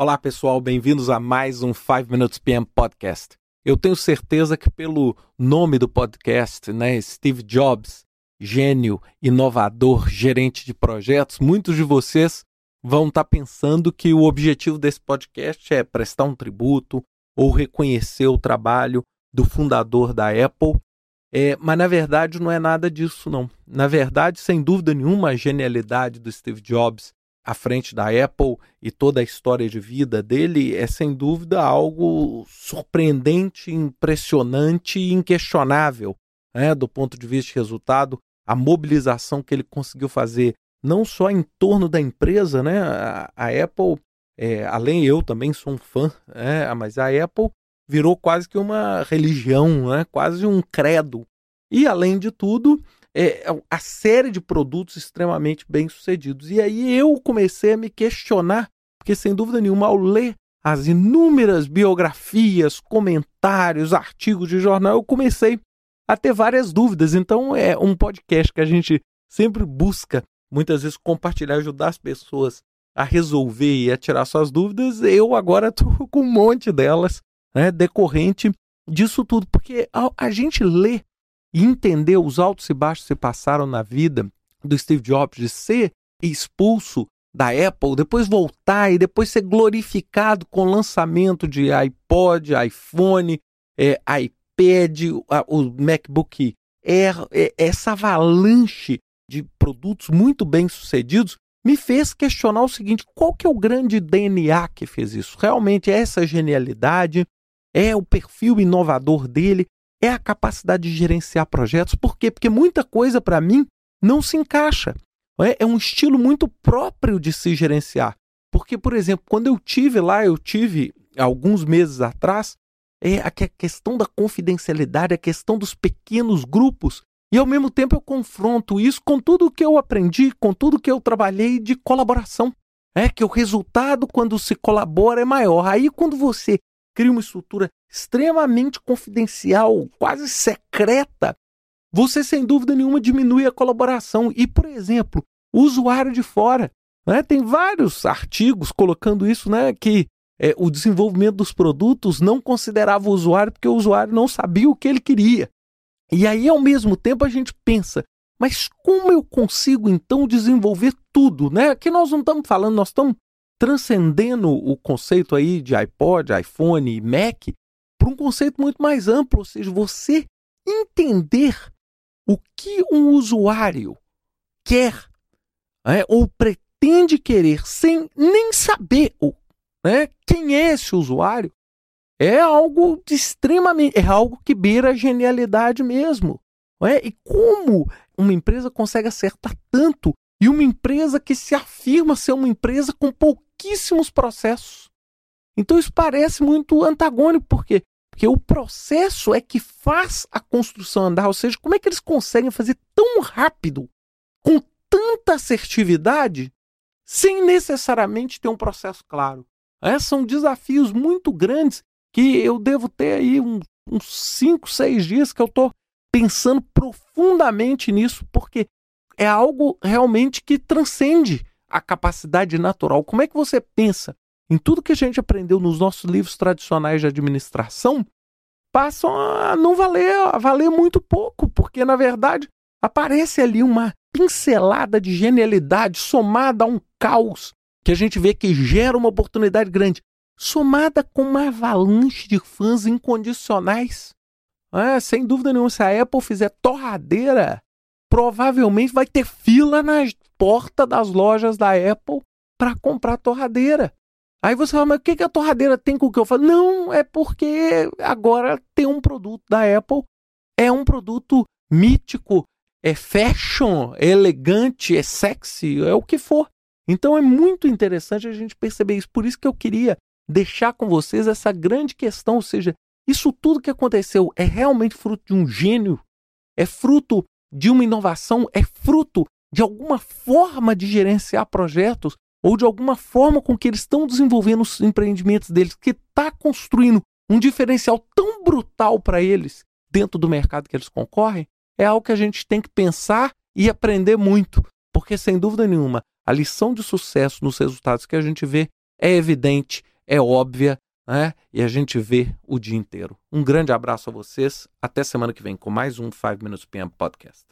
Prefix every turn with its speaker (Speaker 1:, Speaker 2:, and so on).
Speaker 1: Olá, pessoal, bem-vindos a mais um 5 Minutes PM Podcast. Eu tenho certeza que pelo nome do podcast, né, Steve Jobs, gênio, inovador, gerente de projetos, muitos de vocês vão estar tá pensando que o objetivo desse podcast é prestar um tributo ou reconhecer o trabalho do fundador da Apple. É, mas na verdade não é nada disso, não. Na verdade, sem dúvida nenhuma, a genialidade do Steve Jobs à frente da Apple e toda a história de vida dele é sem dúvida algo surpreendente, impressionante e inquestionável, né? do ponto de vista de resultado, a mobilização que ele conseguiu fazer não só em torno da empresa, né? A, Apple, é, além eu também sou um fã, né? mas a Apple virou quase que uma religião, né? quase um credo. E além de tudo, é, é, a série de produtos extremamente bem sucedidos. E aí eu comecei a me questionar, porque sem dúvida nenhuma, ao ler as inúmeras biografias, comentários, artigos de jornal, eu comecei a ter várias dúvidas. Então é um podcast que a gente sempre busca, muitas vezes, compartilhar, ajudar as pessoas a resolver e a tirar suas dúvidas. Eu agora estou com um monte delas, né, decorrente disso tudo, porque a, a gente lê e entender os altos e baixos que se passaram na vida do Steve Jobs, de ser expulso da Apple, depois voltar e depois ser glorificado com o lançamento de iPod, iPhone, é, iPad, o MacBook Air, é, essa avalanche de produtos muito bem sucedidos me fez questionar o seguinte: qual que é o grande DNA que fez isso? Realmente é essa genialidade? É o perfil inovador dele? É a capacidade de gerenciar projetos. Por quê? Porque muita coisa para mim não se encaixa. É? é um estilo muito próprio de se gerenciar. Porque, por exemplo, quando eu tive lá, eu tive alguns meses atrás, é a questão da confidencialidade, a questão dos pequenos grupos. E ao mesmo tempo eu confronto isso com tudo o que eu aprendi, com tudo que eu trabalhei de colaboração. É que o resultado, quando se colabora, é maior. Aí, quando você cria uma estrutura extremamente confidencial, quase secreta, você sem dúvida nenhuma diminui a colaboração. E, por exemplo, o usuário de fora. Né? Tem vários artigos colocando isso, né? Que é, o desenvolvimento dos produtos não considerava o usuário porque o usuário não sabia o que ele queria. E aí, ao mesmo tempo, a gente pensa, mas como eu consigo então desenvolver tudo? Né? Aqui nós não estamos falando, nós estamos transcendendo o conceito aí de iPod, iPhone e Mac para um conceito muito mais amplo, ou seja, você entender o que um usuário quer né, ou pretende querer sem nem saber o, né, quem é esse usuário é algo extremamente é algo que beira a genialidade mesmo. É? E como uma empresa consegue acertar tanto e uma empresa que se afirma ser uma empresa com pouquíssimos processos. Então isso parece muito antagônico, por quê? Porque o processo é que faz a construção andar, ou seja, como é que eles conseguem fazer tão rápido, com tanta assertividade, sem necessariamente ter um processo claro. É, são desafios muito grandes que eu devo ter aí um, uns 5, 6 dias que eu estou pensando profundamente nisso, porque é algo realmente que transcende a capacidade natural. Como é que você pensa em tudo que a gente aprendeu nos nossos livros tradicionais de administração? Passam a não valer, a valer muito pouco, porque na verdade aparece ali uma pincelada de genialidade somada a um caos que a gente vê que gera uma oportunidade grande, somada com uma avalanche de fãs incondicionais. É, sem dúvida nenhuma, se a Apple fizer torradeira provavelmente vai ter fila na porta das lojas da Apple para comprar torradeira. Aí você fala, mas o que, que a torradeira tem com o que eu falo? Não, é porque agora tem um produto da Apple, é um produto mítico, é fashion, é elegante, é sexy, é o que for. Então é muito interessante a gente perceber isso. Por isso que eu queria deixar com vocês essa grande questão, ou seja, isso tudo que aconteceu é realmente fruto de um gênio, é fruto de uma inovação é fruto de alguma forma de gerenciar projetos ou de alguma forma com que eles estão desenvolvendo os empreendimentos deles, que está construindo um diferencial tão brutal para eles dentro do mercado que eles concorrem, é algo que a gente tem que pensar e aprender muito, porque sem dúvida nenhuma, a lição de sucesso nos resultados que a gente vê é evidente, é óbvia né? e a gente vê o dia inteiro. Um grande abraço a vocês. Até semana que vem com mais um 5 Minutes PM Podcast.